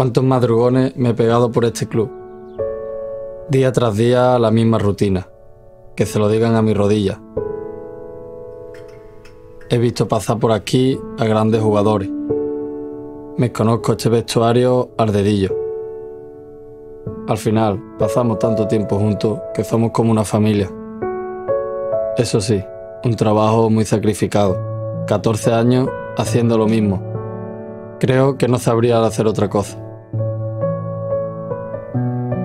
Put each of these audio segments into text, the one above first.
Cuántos madrugones me he pegado por este club. Día tras día la misma rutina. Que se lo digan a mis rodillas. He visto pasar por aquí a grandes jugadores. Me conozco este vestuario al dedillo. Al final, pasamos tanto tiempo juntos que somos como una familia. Eso sí, un trabajo muy sacrificado. 14 años haciendo lo mismo. Creo que no sabría hacer otra cosa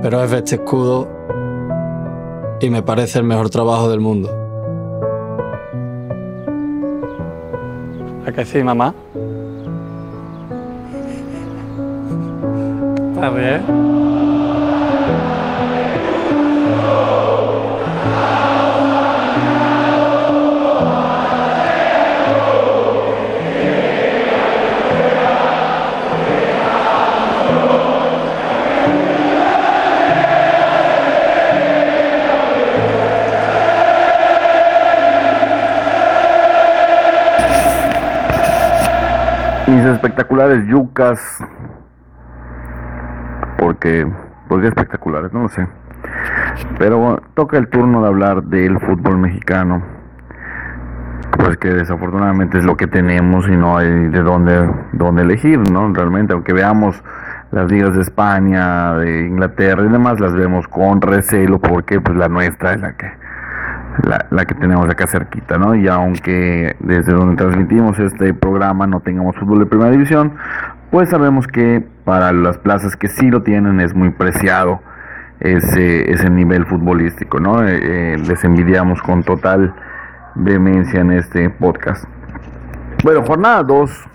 pero es este escudo y me parece el mejor trabajo del mundo. ¿A qué sí, mamá? Está bien. Espectaculares yucas. Porque, porque espectaculares, no lo sé. Pero toca el turno de hablar del fútbol mexicano. Pues que desafortunadamente es lo que tenemos y no hay de dónde, dónde elegir, ¿no? Realmente, aunque veamos las ligas de España, de Inglaterra y demás, las vemos con recelo porque pues la nuestra es la que la, que tenemos acá cerquita, ¿no? Y aunque desde donde transmitimos este programa no tengamos fútbol de primera división, pues sabemos que para las plazas que sí lo tienen es muy preciado ese, ese nivel futbolístico, ¿no? Eh, eh, les envidiamos con total vehemencia en este podcast. Bueno, jornada 2,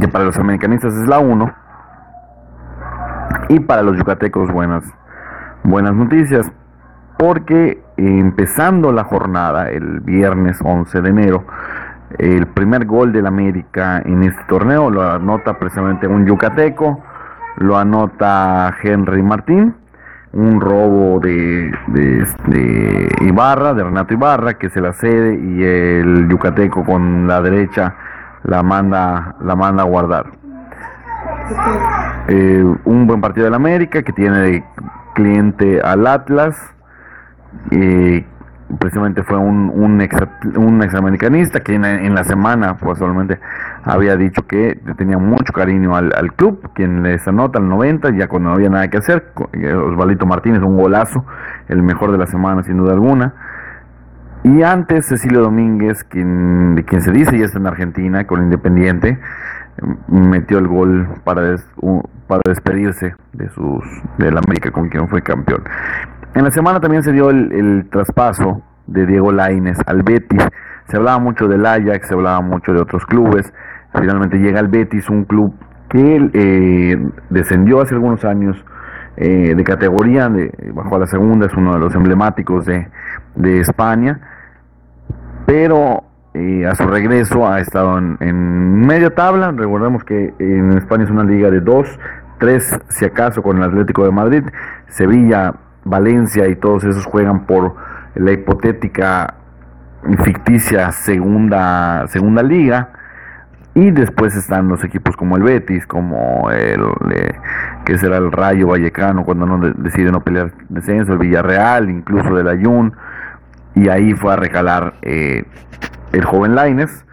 que para los americanistas es la 1, y para los yucatecos buenas, buenas noticias porque empezando la jornada el viernes 11 de enero, el primer gol del América en este torneo lo anota precisamente un yucateco, lo anota Henry Martín, un robo de, Ibarra, de Renato Ibarra, que se la cede y el yucateco con la derecha la manda, la manda a guardar. Eh, un buen partido del América que tiene cliente al Atlas y precisamente fue un, un, ex, un examericanista que en, la semana pues solamente había dicho que tenía mucho cariño al, club, quien les anota al 90, ya cuando no había nada que hacer, eh, Osvaldito Martínez, un golazo, el mejor de la semana sin duda alguna. Y antes Cecilio Domínguez, quien, de quien se dice ya está en Argentina con Independiente, metió el gol para, para despedirse de sus del América con quien fue campeón. En la semana también se dio el, traspaso de Diego Laines al Betis. Se hablaba mucho del Ajax, se hablaba mucho de otros clubes. Finalmente llega al Betis, un club que eh, descendió hace algunos años eh, de categoría, de, bajo a la segunda, es uno de los emblemáticos de, España. Pero eh, a su regreso ha estado en, en media tabla. Recordemos que en España es una liga de dos, tres si acaso con el Atlético de Madrid. Sevilla Valencia y todos esos juegan por la hipotética ficticia segunda segunda liga. Y después están los equipos como el Betis como el que será el Rayo Vallecano cuando no decide no pelear descenso el Villarreal incluso del Ayun. Y ahí fue a recalar eh, el joven Laines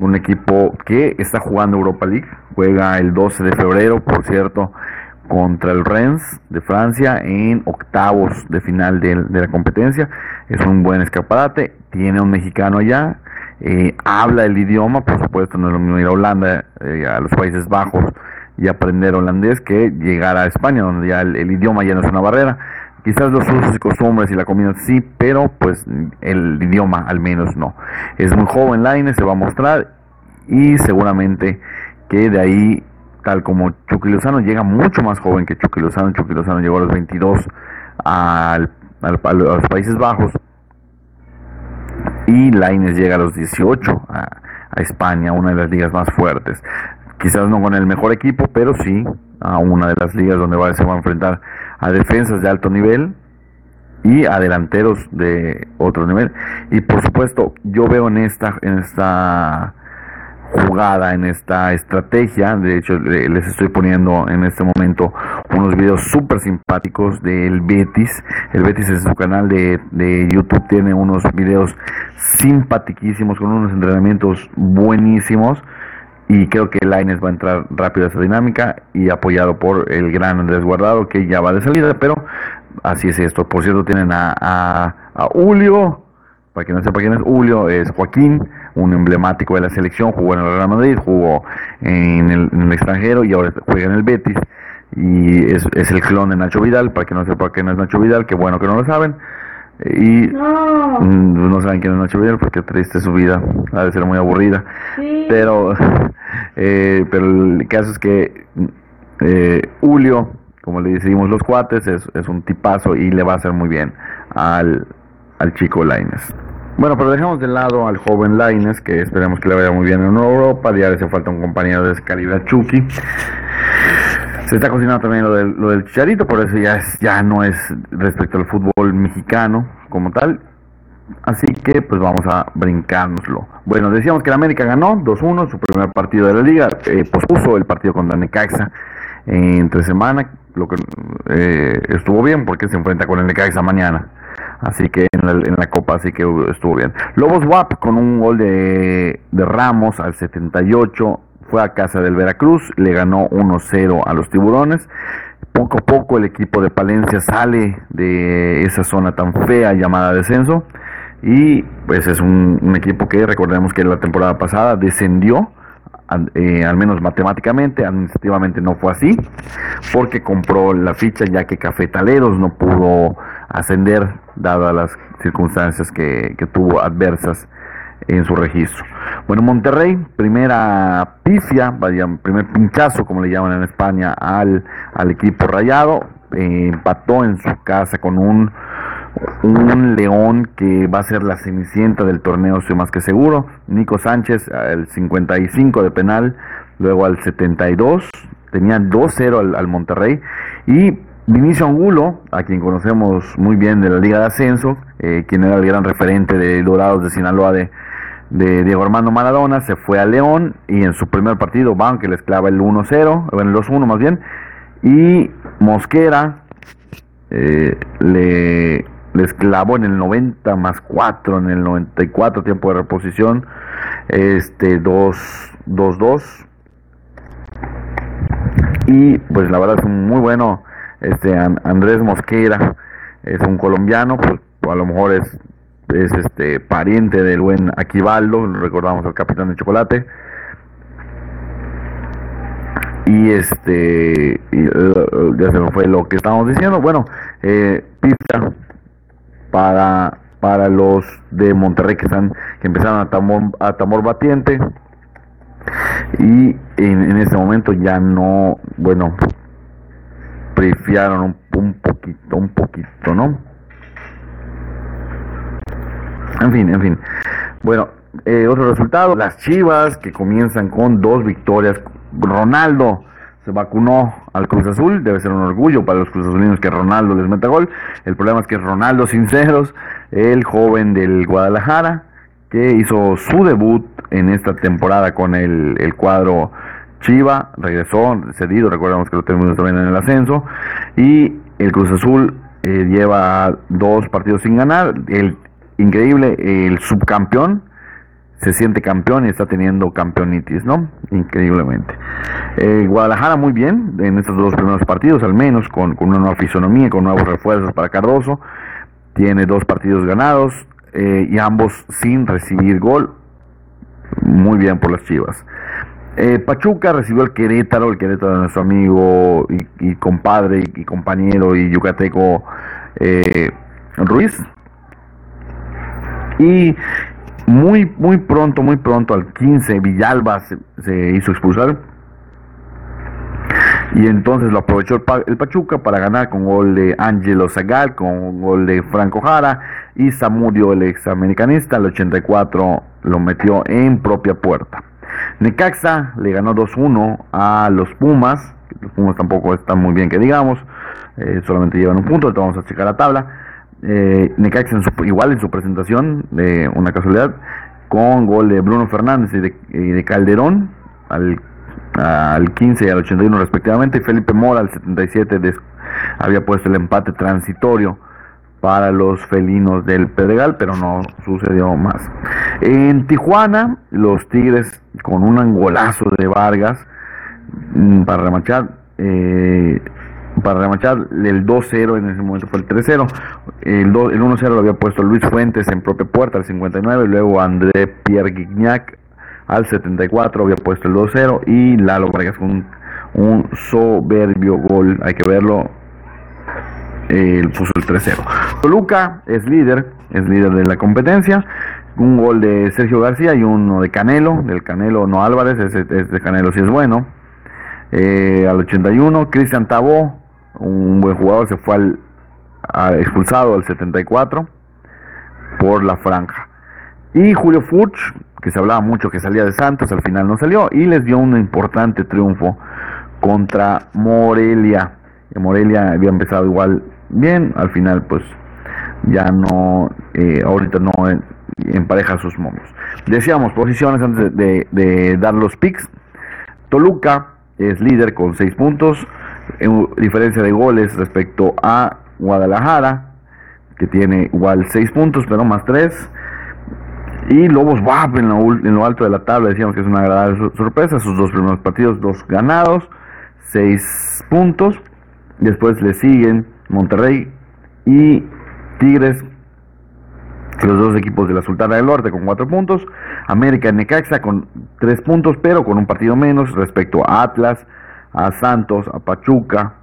un equipo que está jugando Europa League juega el 12 de febrero por cierto contra el Rennes de Francia en octavos de final de, la competencia. Es un buen escaparate, tiene un mexicano allá, eh, habla el idioma, por supuesto no es lo mismo ir a Holanda, eh, a los Países Bajos y aprender holandés que llegar a España, donde ya el, idioma ya no es una barrera. Quizás los usos y costumbres y la comida sí, pero pues el idioma al menos no. Es muy joven Line, se va a mostrar y seguramente que de ahí tal como Chucky llega mucho más joven que Chucky Lozano. Llegó a los 22 al, a los Países Bajos y Laines llega a los 18 a, a, España, una de las ligas más fuertes. Quizás no con el mejor equipo, pero sí a una de las ligas donde va, se va a enfrentar a defensas de alto nivel y a delanteros de otro nivel. Y por supuesto, yo veo en esta, en esta jugada, en esta estrategia. De hecho, les estoy poniendo en este momento unos videos súper simpáticos del Betis. El Betis en su canal de, de YouTube tiene unos videos simpatiquísimos con unos entrenamientos buenísimos. Y creo que Laines va a entrar rápido a esa dinámica y apoyado por el gran Andrés Guardado que ya va de salida, pero así es esto. Por cierto, tienen a, a, a Julio, para quien no sepa quién es Julio, es Joaquín, un emblemático de la selección, jugó en el Real Madrid, jugó en el, extranjero y ahora juega en el Betis. Y es, es, el clon de Nacho Vidal, para quien no sepa quién es Nacho Vidal, que bueno que no lo saben. Y no, no saben quién es Nacho Vidal porque triste su vida, ha de ser muy aburrida. Pero, eh, pero el caso es que eh, Julio, como le decimos los cuates, es, es un tipazo y le va a hacer muy bien al, al chico Laines. Bueno, pero dejamos de lado al joven Laines, que esperemos que le vaya muy bien en Europa. Ya le hace falta un compañero de calidad Chucky. Se está cocinando también lo del, lo del chicharito, por eso ya, es, ya no es respecto al fútbol mexicano como tal. Así que pues vamos a brincárnoslo. Bueno, decíamos que la América ganó 2-1 su primer partido de la liga, eh, pospuso el partido contra Necaxa entre semana, lo que eh, estuvo bien porque se enfrenta con el Necaxa mañana. Así que en la, Copa, así que estuvo bien. Lobos WAP con un gol de, Ramos al 78 fue a casa del Veracruz, le ganó 1-0 a los tiburones. Poco a poco el equipo de Palencia sale de esa zona tan fea llamada descenso. Y pues es un, un equipo que recordemos que la temporada pasada descendió eh, al menos matemáticamente, administrativamente no fue así, porque compró la ficha ya que Cafetaleros no pudo ascender dadas las circunstancias que, tuvo adversas en su registro. Bueno, Monterrey, primera pifia, vaya, primer pinchazo, como le llaman en España, al, al equipo rayado, eh, empató en su casa con un un León que va a ser la cenicienta del torneo, estoy más que seguro. Nico Sánchez, el 55 de penal, luego al 72, tenía 2-0 al, Monterrey. Y Vinicio Angulo, a quien conocemos muy bien de la Liga de Ascenso, eh, quien era el gran referente de Dorados de Sinaloa de, Diego Armando Maradona, se fue a León y en su primer partido, van que les clava el 1-0, bueno, el 2-1 más bien, y Mosquera eh, le les clavó en el 90 más 4 en el 94 tiempo de reposición este 2-2 y pues la verdad es un muy bueno este Andrés Mosquera es un colombiano pues a lo mejor es es este pariente del buen Aquivaldo recordamos al capitán de chocolate. Y este uh, ya se me fue lo que estábamos diciendo. Bueno eh, pista para, para los de Monterrey que están que empezaron a tambor, a tambor batiente. Y en, este momento ya no bueno prefiaron un, poquito un poquito no en fin en fin. Bueno eh, otro resultado. Las Chivas que comienzan con dos victorias. Ronaldo se vacunó al Cruz Azul, debe ser un orgullo para los Cruz Azulinos que Ronaldo les meta gol. El problema es que Ronaldo Sinceros, el joven del Guadalajara, que hizo su debut en esta temporada con el, cuadro Chiva, regresó cedido, recordamos que lo tenemos también en el ascenso, y el Cruz Azul eh, lleva dos partidos sin ganar, el increíble, el subcampeón, se siente campeón y está teniendo campeonitis, ¿no? Increíblemente. Eh, Guadalajara muy bien en estos dos primeros partidos, al menos con, una nueva fisonomía, con nuevos refuerzos para Cardoso. Tiene dos partidos ganados eh, y ambos sin recibir gol. Muy bien por las Chivas. Eh, Pachuca recibió el Querétaro, el Querétaro de nuestro amigo y, compadre y, compañero y yucateco Ruiz. Y muy, muy pronto, muy pronto, al 15, Villalba se, hizo expulsar. Y entonces lo aprovechó el, Pachuca para ganar con gol de Angelo Zagal, con gol de Franco Jara y Samudio, el ex americanista, el 84 lo metió en propia puerta. Necaxa le ganó 2-1 a los Pumas, los Pumas tampoco están muy bien que digamos, eh, solamente llevan un punto, entonces vamos a checar la tabla. Eh, Necaxa igual en su presentación, de una casualidad, con gol de Bruno Fernández y de, Calderón al, al, 15 y al 81 respectivamente, y Felipe Mora al 77 había puesto el empate transitorio para los felinos del Pedregal, pero no sucedió más. En Tijuana, los Tigres con un angolazo de Vargas mm, para remachar, eh, para remachar el 2-0 en ese momento fue el 3-0. El, el 1-0 lo había puesto Luis Fuentes en propia puerta al 59, luego André Pierre Guignac al 74 había puesto el 2-0 y Lalo Vargas con un soberbio gol, hay que verlo, el puso el 3-0. Toluca es líder, es líder de la competencia. Un gol de Sergio García y uno de Canelo, del Canelo no Álvarez, ese, de Canelo si es bueno. Eh, al 81, Cristian Tabó, un buen jugador, se fue al, expulsado al 74 por la franja. Y Julio Furch, que se hablaba mucho que salía de Santos, al final no salió y les dio un importante triunfo contra Morelia. Morelia había empezado igual bien, al final pues ya no, eh, ahorita no empareja sus momios. Decíamos posiciones antes de, dar los picks. Toluca es líder con 6 puntos, en diferencia de goles respecto a Guadalajara, que tiene igual 6 puntos, pero más 3. Y Lobos lo, en lo alto de la tabla, decíamos que es una agradable sorpresa, sus dos primeros partidos, dos ganados, 6 puntos. Después le siguen Monterrey y Tigres, los dos equipos de la Sultana del Norte con cuatro puntos, América Necaxa con tres puntos, pero con un partido menos respecto a Atlas, a Santos, a Pachuca,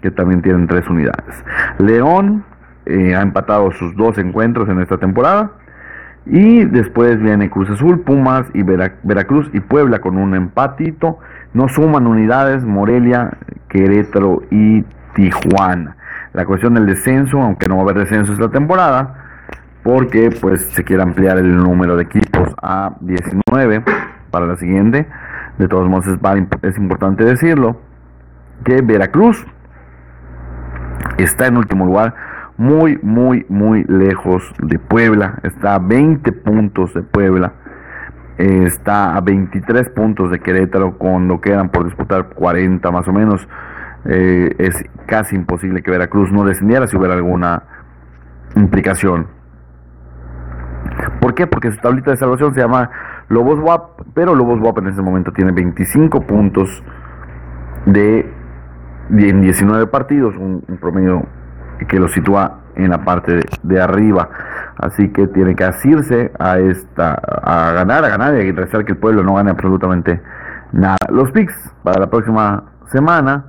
que también tienen tres unidades. León eh, ha empatado sus dos encuentros en esta temporada. Y después viene Cruz Azul, Pumas y Veracruz y Puebla con un empatito. No suman unidades Morelia, Querétaro y Tijuana la cuestión del descenso, aunque no va a haber descenso esta temporada, porque pues se quiere ampliar el número de equipos a 19 para la siguiente. De todos modos es, es importante decirlo que Veracruz está en último lugar, muy, muy, muy lejos de Puebla. Está a 20 puntos de Puebla. Está a 23 puntos de Querétaro cuando quedan por disputar 40 más o menos. Eh, es casi imposible que Veracruz no descendiera si hubiera alguna implicación. ¿Por qué? Porque su tablita de salvación se llama Lobos WAP, pero Lobos WAP en este momento tiene 25 puntos de, en 19 partidos, un, promedio que lo sitúa en la parte de, arriba. Así que tiene que asirse a esta, a ganar, a ganar y a rezar que el pueblo no gane absolutamente nada. Los picks para la próxima semana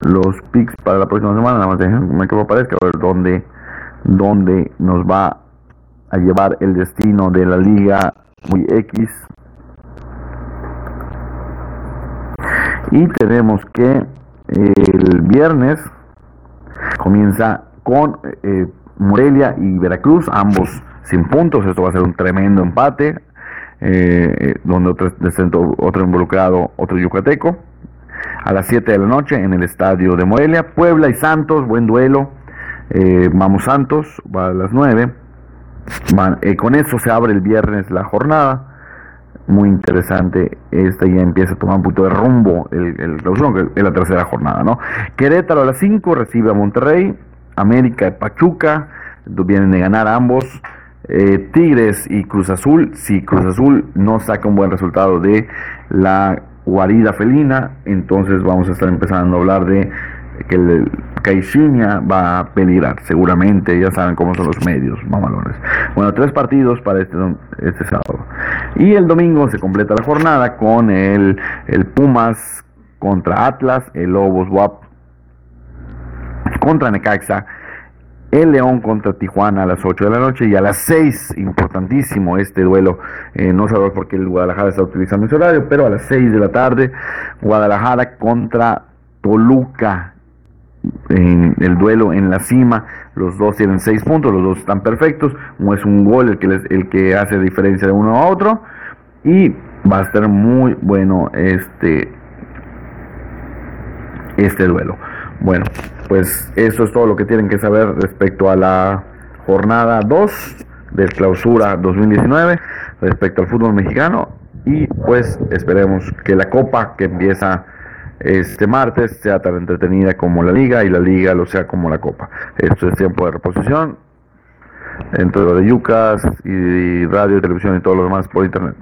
los picks para la próxima semana. Nada más déjenme que me aparezca a ver dónde, dónde nos va a llevar el destino de la Liga muy X. Y tenemos que el viernes comienza con eh, Morelia y Veracruz, ambos sin puntos. Esto va a ser un tremendo empate. Eh, eh, donde otro, otro involucrado, otro yucateco a las 7 de la noche en el estadio de Morelia. Puebla y Santos, buen duelo. Eh, vamos Santos, va a las 9. Eh, con eso se abre el viernes la jornada. Muy interesante. Esta ya empieza a tomar un punto de rumbo el, el es la tercera jornada, ¿no? Querétaro a las 5 recibe a Monterrey. América y Pachuca vienen de ganar ambos. Eh, Tigres y Cruz Azul, si Cruz Azul no saca un buen resultado de la guarida felina, entonces vamos a estar empezando a hablar de que el Caixinha va a peligrar, seguramente, ya saben cómo son los medios, mamalones. Bueno, tres partidos para este, este sábado. Y el domingo se completa la jornada con el, el Pumas contra Atlas, el Lobos WAP contra Necaxa el León contra Tijuana a las 8 de la noche y a las 6, importantísimo este duelo, eh, no sabemos por qué el Guadalajara está utilizando ese horario, pero a las 6 de la tarde, Guadalajara contra Toluca en el duelo en la cima. Los dos tienen seis puntos, los dos están perfectos. No es un gol el que, el que hace diferencia de uno a otro. Y va a ser muy bueno este, este duelo. Bueno, pues eso es todo lo que tienen que saber respecto a la jornada 2 del clausura 2019 respecto al fútbol mexicano y pues esperemos que la copa que empieza este martes sea tan entretenida como la liga y la liga lo sea como la copa. Esto es tiempo de reposición entre lo de Yucas y radio, televisión y todo lo demás por internet.